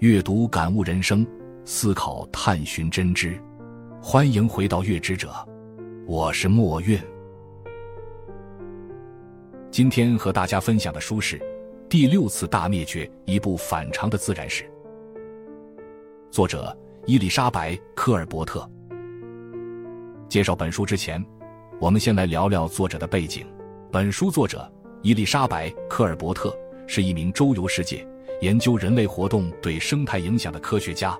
阅读感悟人生，思考探寻真知。欢迎回到月之者，我是墨韵。今天和大家分享的书是《第六次大灭绝：一部反常的自然史》，作者伊丽莎白·科尔伯特。介绍本书之前，我们先来聊聊作者的背景。本书作者伊丽莎白·科尔伯特是一名周游世界。研究人类活动对生态影响的科学家，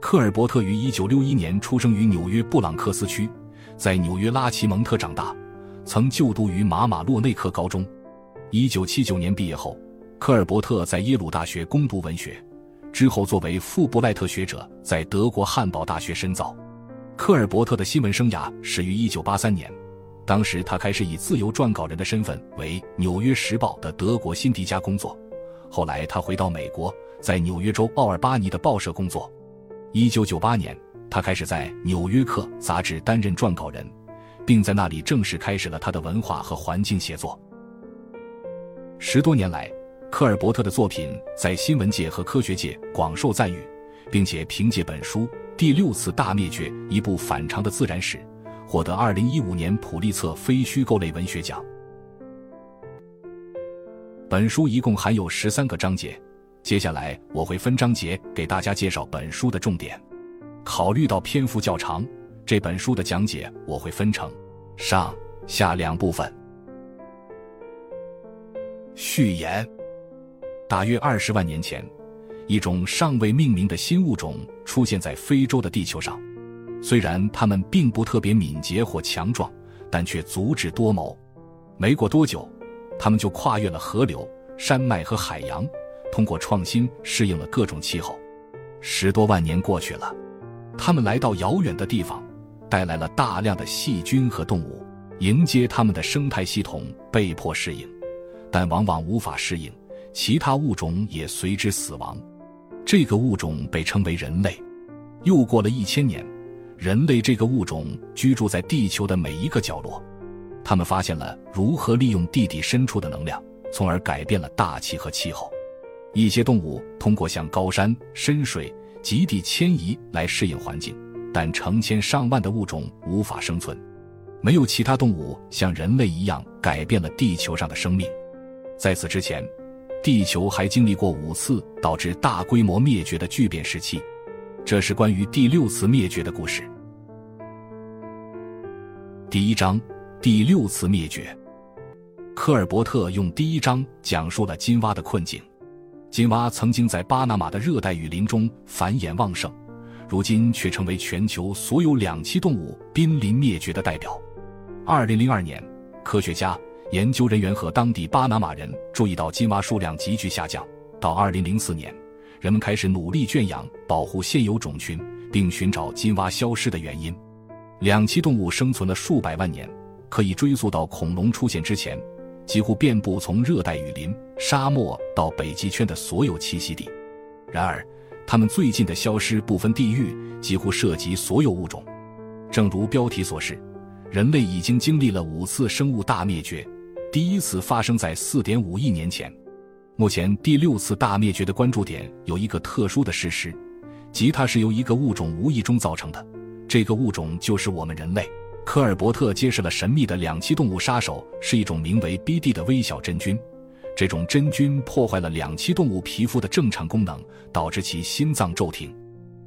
科尔伯特于1961年出生于纽约布朗克斯区，在纽约拉奇蒙特长大，曾就读于马马洛内克高中。1979年毕业后，科尔伯特在耶鲁大学攻读文学，之后作为富布赖特学者在德国汉堡大学深造。科尔伯特的新闻生涯始于1983年，当时他开始以自由撰稿人的身份为《纽约时报》的德国辛迪加工作。后来，他回到美国，在纽约州奥尔巴尼的报社工作。一九九八年，他开始在《纽约客》杂志担任撰稿人，并在那里正式开始了他的文化和环境写作。十多年来，科尔伯特的作品在新闻界和科学界广受赞誉，并且凭借本书《第六次大灭绝：一部反常的自然史》，获得二零一五年普利策非虚构类文学奖。本书一共含有十三个章节，接下来我会分章节给大家介绍本书的重点。考虑到篇幅较长，这本书的讲解我会分成上下两部分。序言：大约二十万年前，一种尚未命名的新物种出现在非洲的地球上。虽然它们并不特别敏捷或强壮，但却足智多谋。没过多久。他们就跨越了河流、山脉和海洋，通过创新适应了各种气候。十多万年过去了，他们来到遥远的地方，带来了大量的细菌和动物，迎接他们的生态系统被迫适应，但往往无法适应，其他物种也随之死亡。这个物种被称为人类。又过了一千年，人类这个物种居住在地球的每一个角落。他们发现了如何利用地底深处的能量，从而改变了大气和气候。一些动物通过向高山、深水、极地迁移来适应环境，但成千上万的物种无法生存。没有其他动物像人类一样改变了地球上的生命。在此之前，地球还经历过五次导致大规模灭绝的巨变时期。这是关于第六次灭绝的故事。第一章。第六次灭绝，科尔伯特用第一章讲述了金蛙的困境。金蛙曾经在巴拿马的热带雨林中繁衍旺盛，如今却成为全球所有两栖动物濒临灭绝的代表。二零零二年，科学家、研究人员和当地巴拿马人注意到金蛙数量急剧下降。到二零零四年，人们开始努力圈养、保护现有种群，并寻找金蛙消失的原因。两栖动物生存了数百万年。可以追溯到恐龙出现之前，几乎遍布从热带雨林、沙漠到北极圈的所有栖息地。然而，它们最近的消失不分地域，几乎涉及所有物种。正如标题所示，人类已经经历了五次生物大灭绝，第一次发生在4.5亿年前。目前，第六次大灭绝的关注点有一个特殊的事实，即它是由一个物种无意中造成的。这个物种就是我们人类。科尔伯特揭示了神秘的两栖动物杀手是一种名为 BD 的微小真菌。这种真菌破坏了两栖动物皮肤的正常功能，导致其心脏骤停。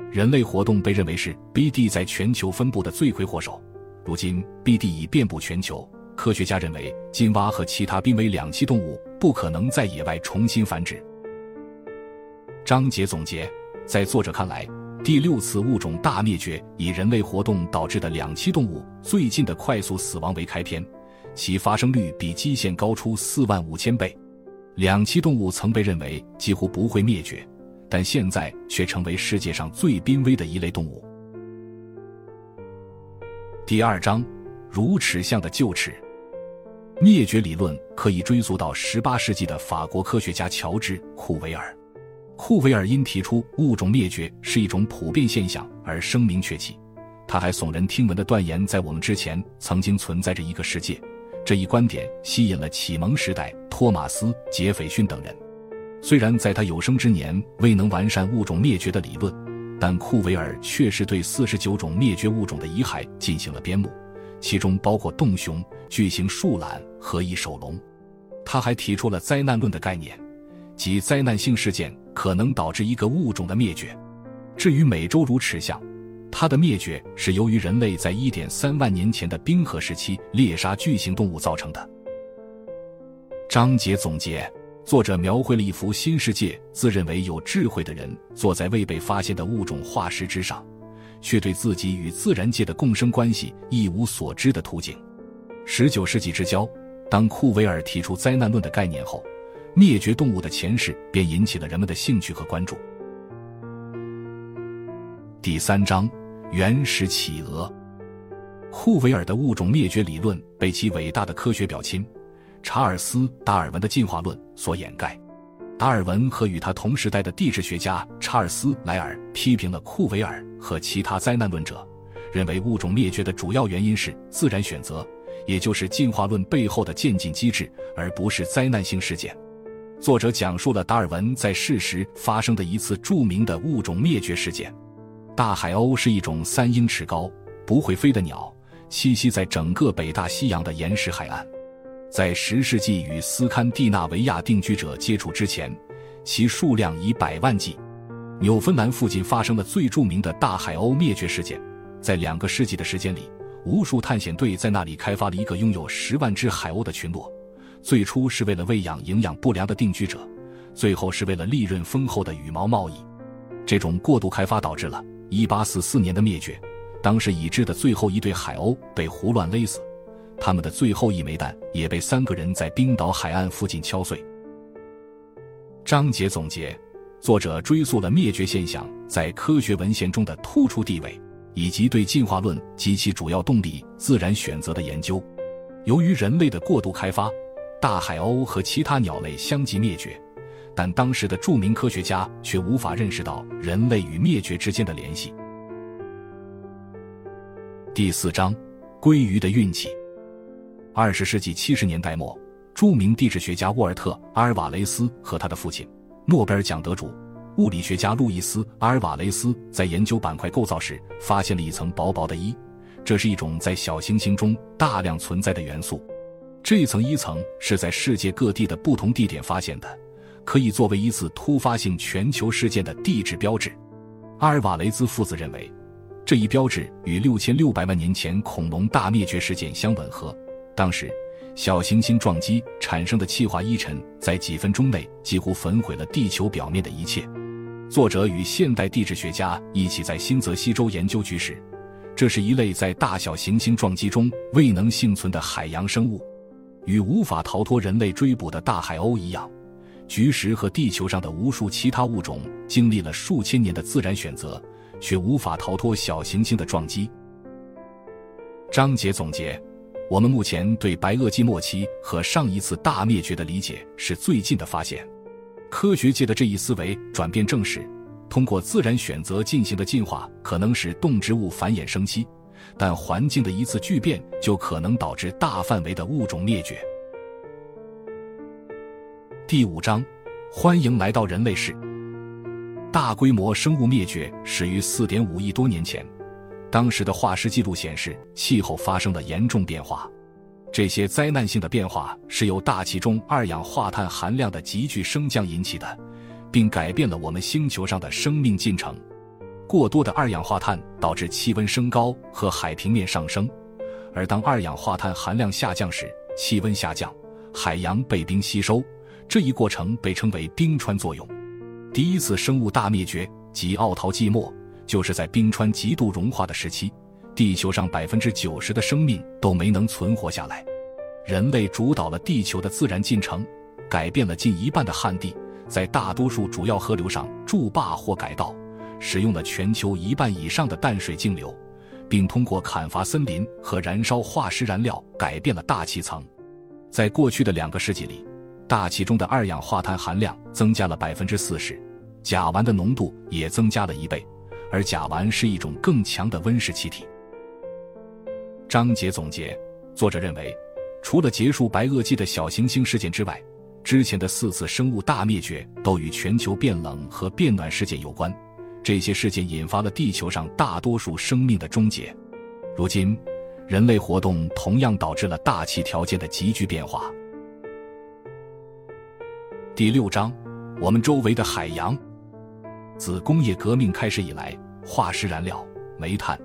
人类活动被认为是 BD 在全球分布的罪魁祸首。如今，BD 已遍布全球。科学家认为，金蛙和其他濒危两栖动物不可能在野外重新繁殖。章节总结，在作者看来。第六次物种大灭绝以人类活动导致的两栖动物最近的快速死亡为开篇，其发生率比基线高出四万五千倍。两栖动物曾被认为几乎不会灭绝，但现在却成为世界上最濒危的一类动物。第二章，如齿象的臼齿。灭绝理论可以追溯到十八世纪的法国科学家乔治·库维尔。库维尔因提出物种灭绝是一种普遍现象而声名鹊起，他还耸人听闻的断言，在我们之前曾经存在着一个世界。这一观点吸引了启蒙时代托马斯·杰斐逊等人。虽然在他有生之年未能完善物种灭绝的理论，但库维尔确实对四十九种灭绝物种的遗骸进行了编目，其中包括洞熊、巨型树懒和翼手龙。他还提出了灾难论的概念，即灾难性事件可能导致一个物种的灭绝。至于美洲乳齿象，它的灭绝是由于人类在一点三万年前的冰河时期猎杀巨型动物造成的。章节总结。作者描绘了一幅新世界，自认为有智慧的人坐在未被发现的物种化石之上，却对自己与自然界的共生关系一无所知的图景。十九世纪之交，当库维尔提出灾难论的概念后，灭绝动物的前世便引起了人们的兴趣和关注。第三章：原始企鹅。库维尔的物种灭绝理论被其伟大的科学表亲。查尔斯·达尔文的进化论所掩盖。达尔文和与他同时代的地质学家查尔斯·莱尔批评了库维尔和其他灾难论者，认为物种灭绝的主要原因是自然选择，也就是进化论背后的渐进机制，而不是灾难性事件。作者讲述了达尔文在世时发生的一次著名的物种灭绝事件。大海鸥是一种三英尺高、不会飞的鸟，栖息在整个北大西洋的岩石海岸。在十世纪与斯堪的纳维亚定居者接触之前，其数量以百万计。纽芬兰附近发生了最著名的大海鸥灭绝事件。在两个世纪的时间里，无数探险队在那里开发了一个拥有十万只海鸥的群落。最初是为了喂养营养不良的定居者，最后是为了利润丰厚的羽毛贸易。这种过度开发导致了1844年的灭绝。当时已知的最后一对海鸥被胡乱勒死。他们的最后一枚蛋也被三个人在冰岛海岸附近敲碎。章节总结：作者追溯了灭绝现象在科学文献中的突出地位，以及对进化论及其主要动力自然选择的研究。由于人类的过度开发，大海鸥和其他鸟类相继灭绝，但当时的著名科学家却无法认识到人类与灭绝之间的联系。第四章：鲑鱼的运气。二十世纪七十年代末，著名地质学家沃尔特·阿尔瓦雷斯和他的父亲，诺贝尔奖得主物理学家路易斯·阿尔瓦雷斯在研究板块构造时，发现了一层薄薄的衣，这是一种在小行星中大量存在的元素。这一层一层是在世界各地的不同地点发现的，可以作为一次突发性全球事件的地质标志。阿尔瓦雷兹父子认为，这一标志与六千六百万年前恐龙大灭绝事件相吻合。当时，小行星撞击产生的气化一尘在几分钟内几乎焚毁了地球表面的一切。作者与现代地质学家一起在新泽西州研究菊石，这是一类在大小行星撞击中未能幸存的海洋生物。与无法逃脱人类追捕的大海鸥一样，菊石和地球上的无数其他物种经历了数千年的自然选择，却无法逃脱小行星的撞击。章节总结。我们目前对白垩纪末期和上一次大灭绝的理解是最近的发现。科学界的这一思维转变证实，通过自然选择进行的进化可能使动植物繁衍生息，但环境的一次巨变就可能导致大范围的物种灭绝。第五章，欢迎来到人类世。大规模生物灭绝始于4.5亿多年前。当时的化石记录显示，气候发生了严重变化。这些灾难性的变化是由大气中二氧化碳含量的急剧升降引起的，并改变了我们星球上的生命进程。过多的二氧化碳导致气温升高和海平面上升，而当二氧化碳含量下降时，气温下降，海洋被冰吸收。这一过程被称为冰川作用。第一次生物大灭绝即奥陶纪末。就是在冰川极度融化的时期，地球上百分之九十的生命都没能存活下来。人类主导了地球的自然进程，改变了近一半的旱地，在大多数主要河流上筑坝或改道，使用了全球一半以上的淡水径流，并通过砍伐森林和燃烧化石燃料改变了大气层。在过去的两个世纪里，大气中的二氧化碳含量增加了百分之四十，甲烷的浓度也增加了一倍。而甲烷是一种更强的温室气体。章节总结：作者认为，除了结束白垩纪的小行星事件之外，之前的四次生物大灭绝都与全球变冷和变暖事件有关，这些事件引发了地球上大多数生命的终结。如今，人类活动同样导致了大气条件的急剧变化。第六章，我们周围的海洋。自工业革命开始以来，化石燃料、煤炭、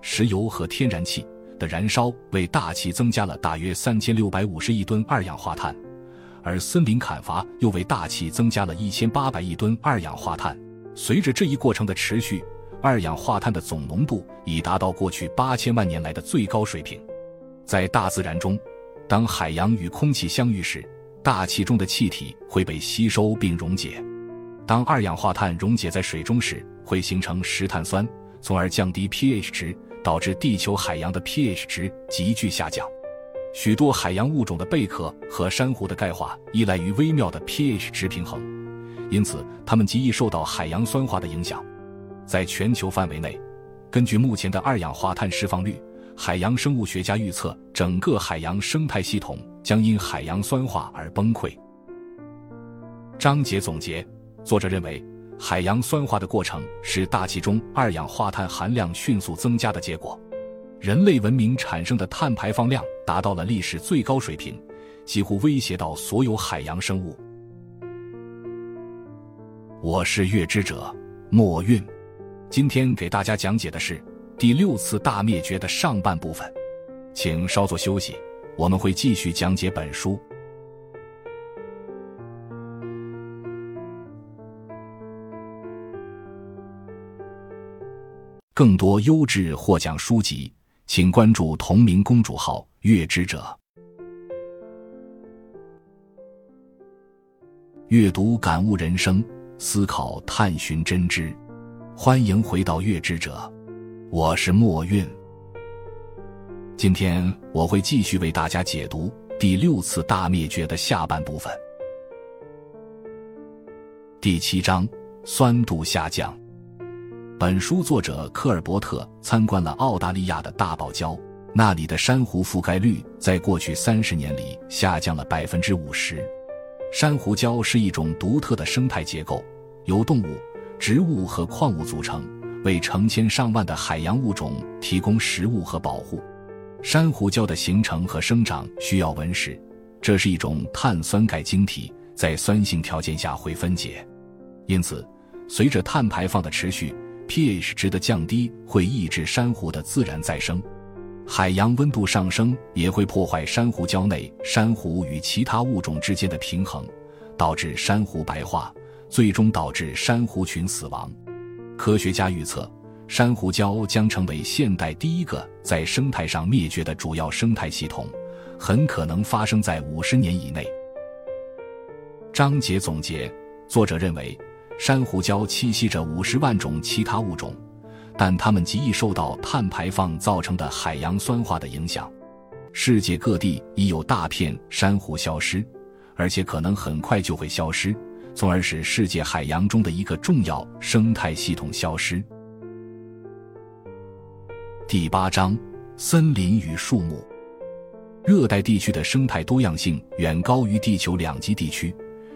石油和天然气的燃烧为大气增加了大约三千六百五十亿吨二氧化碳。而森林砍伐又为大气增加了一千八百亿吨二氧化碳。随着这一过程的持续，二氧化碳的总浓度已达到过去八千万年来的最高水平。在大自然中，当海洋与空气相遇时，大气中的气体会被吸收并溶解。当二氧化碳溶解在水中时，会形成石碳酸，从而降低 pH 值，导致地球海洋的 pH 值急剧下降。许多海洋物种的贝壳和珊瑚的钙化依赖于微妙的 pH 值平衡，因此它们极易受到海洋酸化的影响。在全球范围内，根据目前的二氧化碳释放率，海洋生物学家预测整个海洋生态系统将因海洋酸化而崩溃。章节总结：作者认为，海洋酸化的过程是大气中二氧化碳含量迅速增加的结果。人类文明产生的碳排放量达到了历史最高水平，几乎威胁到所有海洋生物。我是月之者墨韵，今天给大家讲解的是第六次大灭绝的上半部分，请稍作休息，我们会继续讲解本书。更多优质获奖书籍。请关注同名公主号“月之者”，阅读感悟人生，思考探寻真知。欢迎回到“月之者”，我是墨韵。今天我会继续为大家解读第六次大灭绝的下半部分，第七章：酸度下降。本书作者科尔伯特参观了澳大利亚的大堡礁，那里的珊瑚覆盖率在过去三十年里下降了百分之五十。珊瑚礁是一种独特的生态结构，由动物、植物和矿物组成，为成千上万的海洋物种提供食物和保护。珊瑚礁的形成和生长需要温室，这是一种碳酸钙晶体，在酸性条件下会分解，因此，随着碳排放的持续。pH 值的降低会抑制珊瑚的自然再生，海洋温度上升也会破坏珊瑚礁内珊瑚与其他物种之间的平衡，导致珊瑚白化，最终导致珊瑚群死亡。科学家预测，珊瑚礁将成为现代第一个在生态上灭绝的主要生态系统，很可能发生在五十年以内。章节总结：作者认为。珊瑚礁栖息着五十万种其他物种，但它们极易受到碳排放造成的海洋酸化的影响。世界各地已有大片珊瑚消失，而且可能很快就会消失，从而使世界海洋中的一个重要生态系统消失。第八章：森林与树木。热带地区的生态多样性远高于地球两极地区。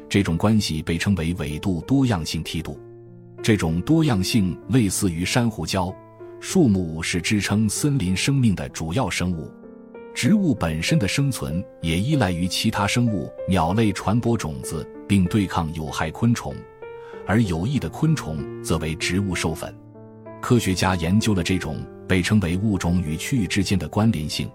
这种关系被称为纬度多样性梯度，这种多样性类似于珊瑚礁。树木是支撑森林生命的主要生物，植物本身的生存也依赖于其他生物、鸟类传播种子并对抗有害昆虫，而有益的昆虫则为植物授粉。科学家研究了这种被称为物种与区域之间的关联性。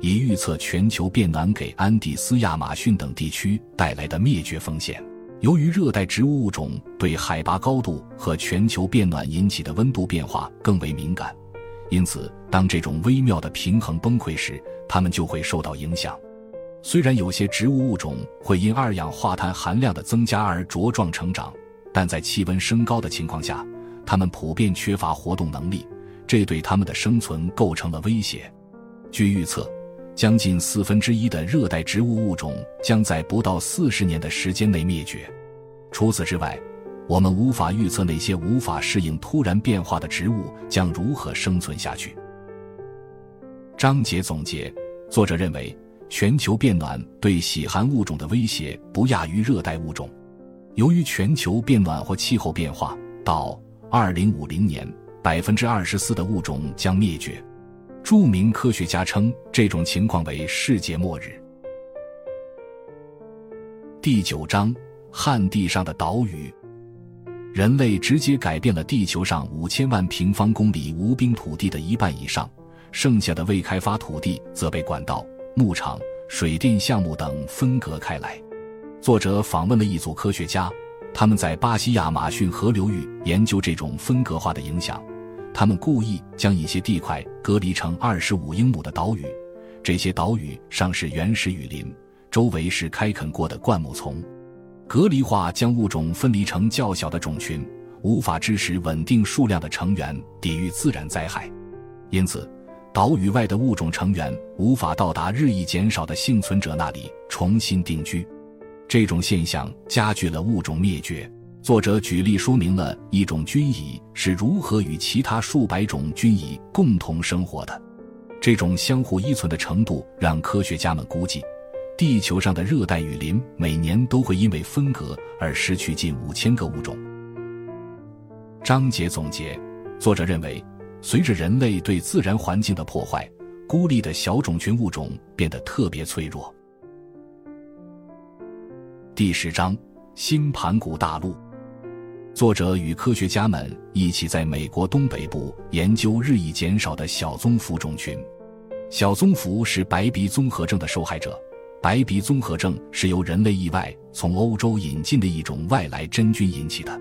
以预测全球变暖给安第斯、亚马逊等地区带来的灭绝风险。由于热带植物物种对海拔高度和全球变暖引起的温度变化更为敏感，因此当这种微妙的平衡崩溃时，它们就会受到影响。虽然有些植物物种会因二氧化碳含量的增加而茁壮成长，但在气温升高的情况下，它们普遍缺乏活动能力，这对它们的生存构成了威胁。据预测。将近四分之一的热带植物物种将在不到四十年的时间内灭绝。除此之外，我们无法预测那些无法适应突然变化的植物将如何生存下去。章节总结：作者认为，全球变暖对喜寒物种的威胁不亚于热带物种。由于全球变暖或气候变化，到二零五零年，百分之二十四的物种将灭绝。著名科学家称这种情况为世界末日。第九章：旱地上的岛屿。人类直接改变了地球上五千万平方公里无冰土地的一半以上，剩下的未开发土地则被管道、牧场、水电项目等分隔开来。作者访问了一组科学家，他们在巴西亚马逊河流域研究这种分隔化的影响。他们故意将一些地块隔离成二十五英亩的岛屿，这些岛屿上是原始雨林，周围是开垦过的灌木丛。隔离化将物种分离成较小的种群，无法支持稳定数量的成员抵御自然灾害，因此，岛屿外的物种成员无法到达日益减少的幸存者那里重新定居。这种现象加剧了物种灭绝。作者举例说明了一种菌蚁是如何与其他数百种菌蚁共同生活的。这种相互依存的程度让科学家们估计。地球上的热带雨林每年都会因为分隔而失去近五千个物种。章节总结：作者认为，随着人类对自然环境的破坏，孤立的小种群物种变得特别脆弱。第十章：新盘古大陆。作者与科学家们一起在美国东北部研究日益减少的小棕蝠种群。小棕蝠是白鼻综合症的受害者。白鼻综合症是由人类意外从欧洲引进的一种外来真菌引起的。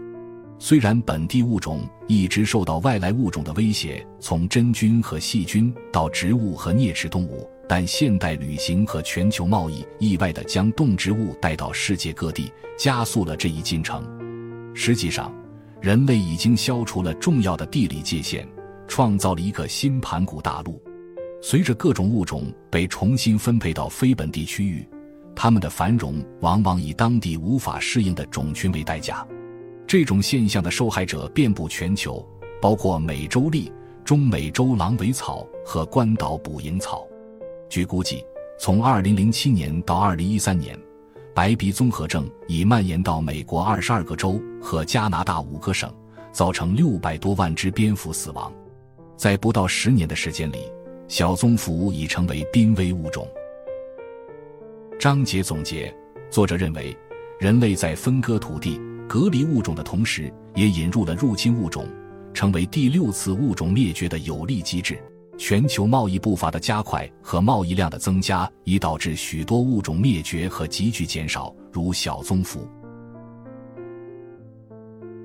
虽然本地物种一直受到外来物种的威胁，从真菌和细菌到植物和啮齿动物，但现代旅行和全球贸易意外地将动植物带到世界各地，加速了这一进程。实际上，人类已经消除了重要的地理界限，创造了一个新盘古大陆。随着各种物种被重新分配到非本地区域，它们的繁荣往往以当地无法适应的种群为代价。这种现象的受害者遍布全球，包括美洲栗、中美洲狼尾草和关岛捕蝇草。据估计，从2007年到2013年，白鼻综合症已蔓延到美国22个州和加拿大五个省，造成600多万只蝙蝠死亡。在不到十年的时间里。小棕蝠已成为濒危物种。章节总结：作者认为，人类在分割土地、隔离物种的同时，也引入了入侵物种，成为第六次物种灭绝的有力机制。全球贸易步伐的加快和贸易量的增加，已导致许多物种灭绝和急剧减少，如小棕蝠。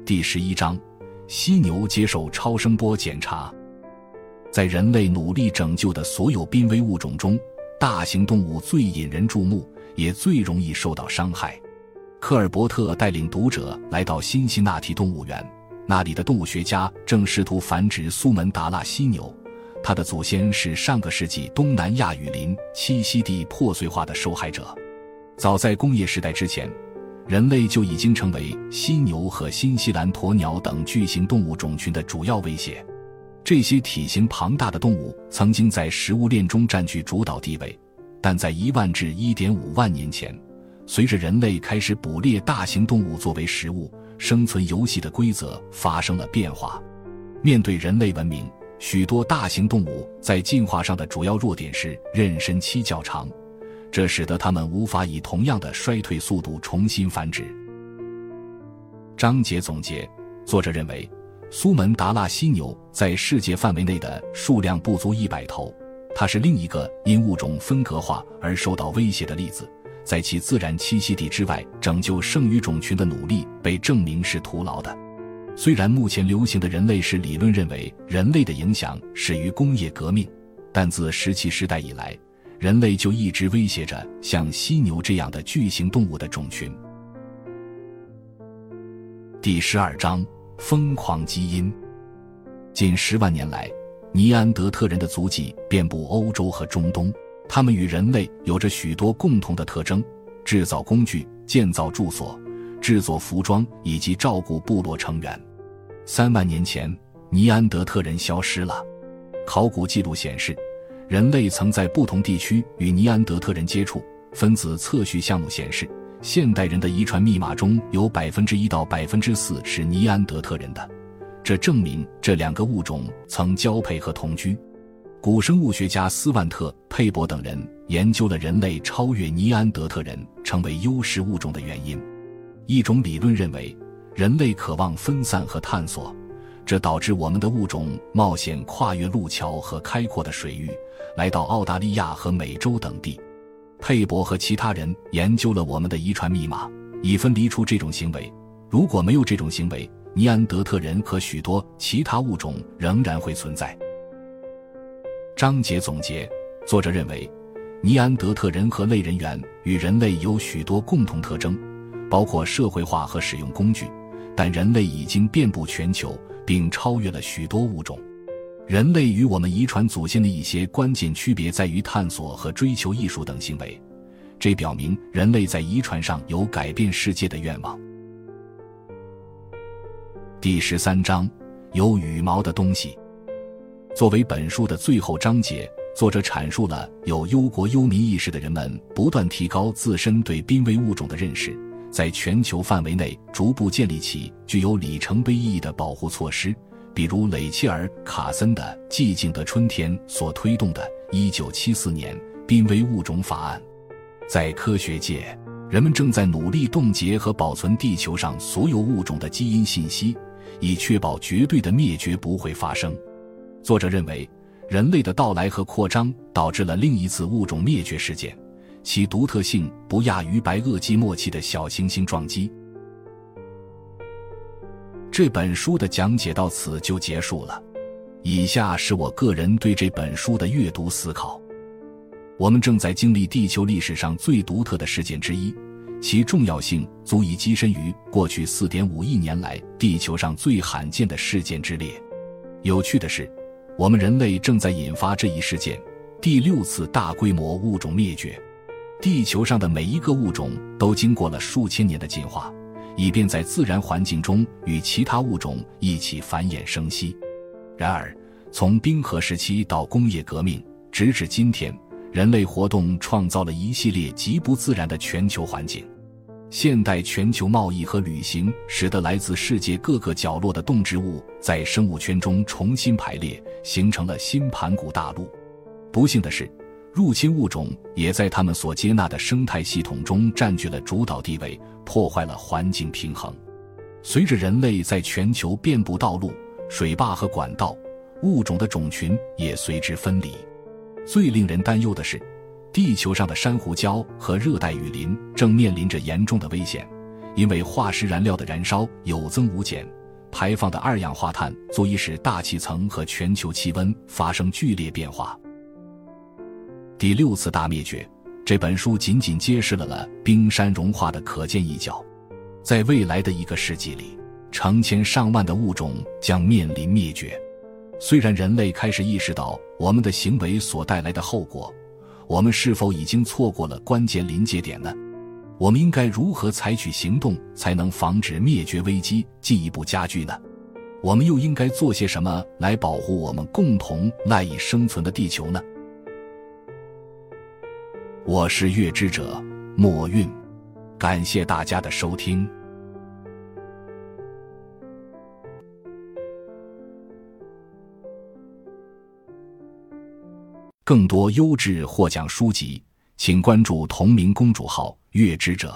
第十一章：犀牛接受超声波检查。在人类努力拯救的所有濒危物种中，大型动物最引人注目，也最容易受到伤害。科尔伯特带领读者来到辛辛那提动物园，那里的动物学家正试图繁殖苏门答腊犀牛。它的祖先是上个世纪东南亚雨林栖息地破碎化的受害者。早在工业时代之前，人类就已经成为犀牛和新西兰鸵鸟等巨型动物种群的主要威胁。这些体型庞大的动物曾经在食物链中占据主导地位，但在一万至一点五万年前，随着人类开始捕猎大型动物作为食物，生存游戏的规则发生了变化。面对人类文明，许多大型动物在进化上的主要弱点是妊娠期较长，这使得它们无法以同样的衰退速度重新繁殖。章节总结：作者认为。苏门答腊犀牛在世界范围内的数量不足一百头，它是另一个因物种分隔化而受到威胁的例子。在其自然栖息地之外拯救剩余种群的努力被证明是徒劳的。虽然目前流行的人类史理论认为人类的影响始于工业革命，但自石器时代以来，人类就一直威胁着像犀牛这样的巨型动物的种群。第十二章。疯狂基因，近十万年来，尼安德特人的足迹遍布欧洲和中东。他们与人类有着许多共同的特征：制造工具、建造住所、制作服装以及照顾部落成员。三万年前，尼安德特人消失了。考古记录显示，人类曾在不同地区与尼安德特人接触。分子测序项目显示，现代人的遗传密码中有百分之一到百分之四是尼安德特人的，这证明这两个物种曾交配和同居。古生物学家斯万特·佩伯等人研究了人类超越尼安德特人成为优势物种的原因。一种理论认为，人类渴望分散和探索。这导致我们的物种冒险跨越路桥和开阔的水域，来到澳大利亚和美洲等地。佩伯和其他人研究了我们的遗传密码，以分离出这种行为。如果没有这种行为，尼安德特人和许多其他物种仍然会存在。章节总结：作者认为，尼安德特人和类人猿与人类有许多共同特征，包括社会化和使用工具，但人类已经遍布全球。并超越了许多物种。人类与我们遗传祖先的一些关键区别在于探索和追求艺术等行为，这表明人类在遗传上有改变世界的愿望。第十三章有羽毛的东西。作为本书的最后章节，作者阐述了有忧国忧民意识的人们不断提高自身对濒危物种的认识。在全球范围内逐步建立起具有里程碑意义的保护措施，比如雷切尔·卡森的《寂静的春天》所推动的1974年濒危物种法案。在科学界，人们正在努力冻结和保存地球上所有物种的基因信息，以确保绝对的灭绝不会发生。作者认为，人类的到来和扩张导致了另一次物种灭绝事件。其独特性不亚于白垩纪末期的小行星撞击。这本书的讲解到此就结束了。以下是我个人对这本书的阅读思考：我们正在经历地球历史上最独特的事件之一，其重要性足以跻身于过去四点五亿年来地球上最罕见的事件之列。有趣的是，我们人类正在引发这一事件——第六次大规模物种灭绝。地球上的每一个物种都经过了数千年的进化，以便在自然环境中与其他物种一起繁衍生息。然而，从冰河时期到工业革命，直至今天，人类活动创造了一系列极不自然的全球环境。现代全球贸易和旅行使得来自世界各个角落的动植物在生物圈中重新排列，形成了新盘古大陆。不幸的是。入侵物种也在他们所接纳的生态系统中占据了主导地位，破坏了环境平衡。随着人类在全球遍布道路、水坝和管道，物种的种群也随之分离。最令人担忧的是，地球上的珊瑚礁和热带雨林正面临着严重的危险，因为化石燃料的燃烧有增无减，排放的二氧化碳足以使大气层和全球气温发生剧烈变化。第六次大灭绝，这本书仅仅揭示了了冰山融化的可见一角，在未来的一个世纪里，成千上万的物种将面临灭绝。虽然人类开始意识到我们的行为所带来的后果，我们是否已经错过了关键临界点呢？我们应该如何采取行动才能防止灭绝危机进一步加剧呢？我们又应该做些什么来保护我们共同赖以生存的地球呢？我是月之者墨韵，感谢大家的收听。更多优质获奖书籍，请关注同名公主号“月之者”。